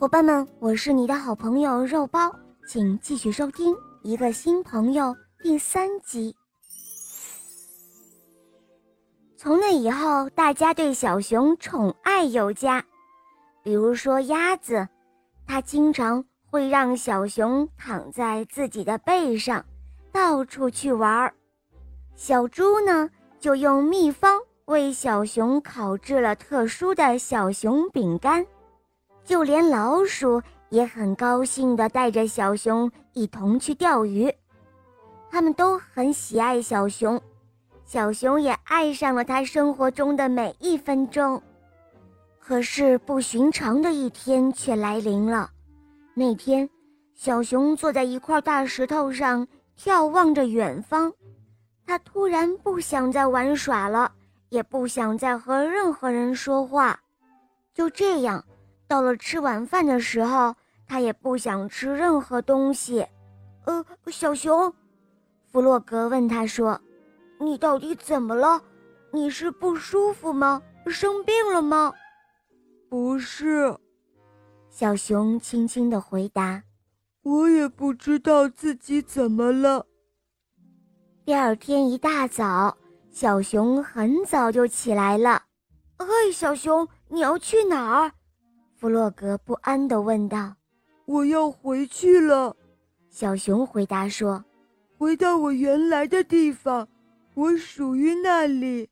伙伴们，我是你的好朋友肉包，请继续收听《一个新朋友》第三集。从那以后，大家对小熊宠爱有加，比如说鸭子，它经常会让小熊躺在自己的背上，到处去玩儿。小猪呢，就用秘方为小熊烤制了特殊的小熊饼干。就连老鼠也很高兴地带着小熊一同去钓鱼，他们都很喜爱小熊，小熊也爱上了它生活中的每一分钟。可是不寻常的一天却来临了。那天，小熊坐在一块大石头上，眺望着远方，他突然不想再玩耍了，也不想再和任何人说话，就这样。到了吃晚饭的时候，他也不想吃任何东西。呃，小熊，弗洛格问他说：“你到底怎么了？你是不舒服吗？生病了吗？”“不是。”小熊轻轻的回答。“我也不知道自己怎么了。”第二天一大早，小熊很早就起来了。“嘿，小熊，你要去哪儿？”弗洛格不安地问道：“我要回去了。”小熊回答说：“回到我原来的地方，我属于那里。”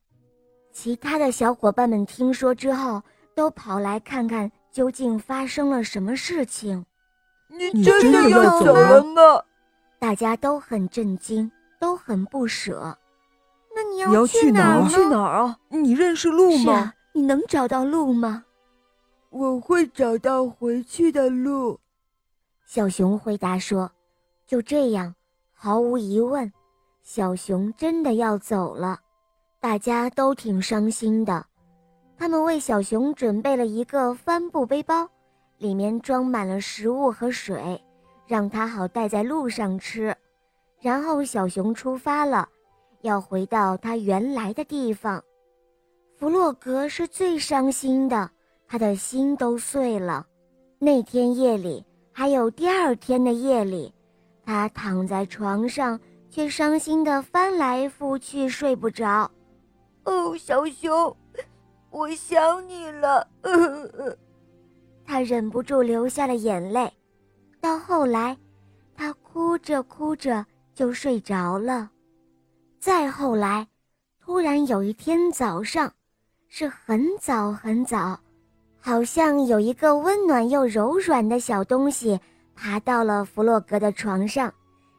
其他的小伙伴们听说之后，都跑来看看究竟发生了什么事情。你真的要走了吗？大家都很震惊，都很不舍。那你要去哪儿？去哪儿啊？你认识路吗？你能找到路吗？我会找到回去的路，小熊回答说：“就这样，毫无疑问，小熊真的要走了。大家都挺伤心的。他们为小熊准备了一个帆布背包，里面装满了食物和水，让他好带在路上吃。然后小熊出发了，要回到他原来的地方。弗洛格是最伤心的。”他的心都碎了。那天夜里，还有第二天的夜里，他躺在床上，却伤心的翻来覆去，睡不着。哦，小熊，我想你了。他忍不住流下了眼泪。到后来，他哭着哭着就睡着了。再后来，突然有一天早上，是很早很早。好像有一个温暖又柔软的小东西爬到了弗洛格的床上，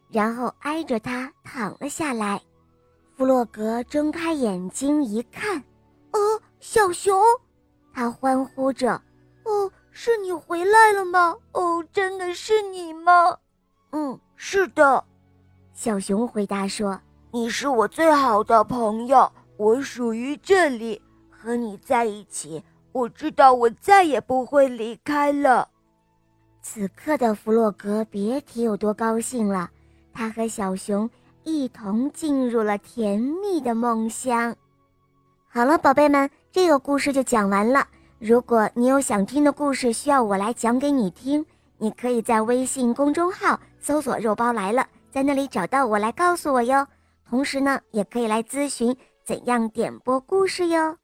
然后挨着他躺了下来。弗洛格睁开眼睛一看，哦，小熊！他欢呼着：“哦，是你回来了吗？哦，真的是你吗？”“嗯，是的。”小熊回答说：“你是我最好的朋友，我属于这里，和你在一起。”我知道，我再也不会离开了。此刻的弗洛格别提有多高兴了，他和小熊一同进入了甜蜜的梦乡。好了，宝贝们，这个故事就讲完了。如果你有想听的故事需要我来讲给你听，你可以在微信公众号搜索“肉包来了”，在那里找到我来告诉我哟。同时呢，也可以来咨询怎样点播故事哟。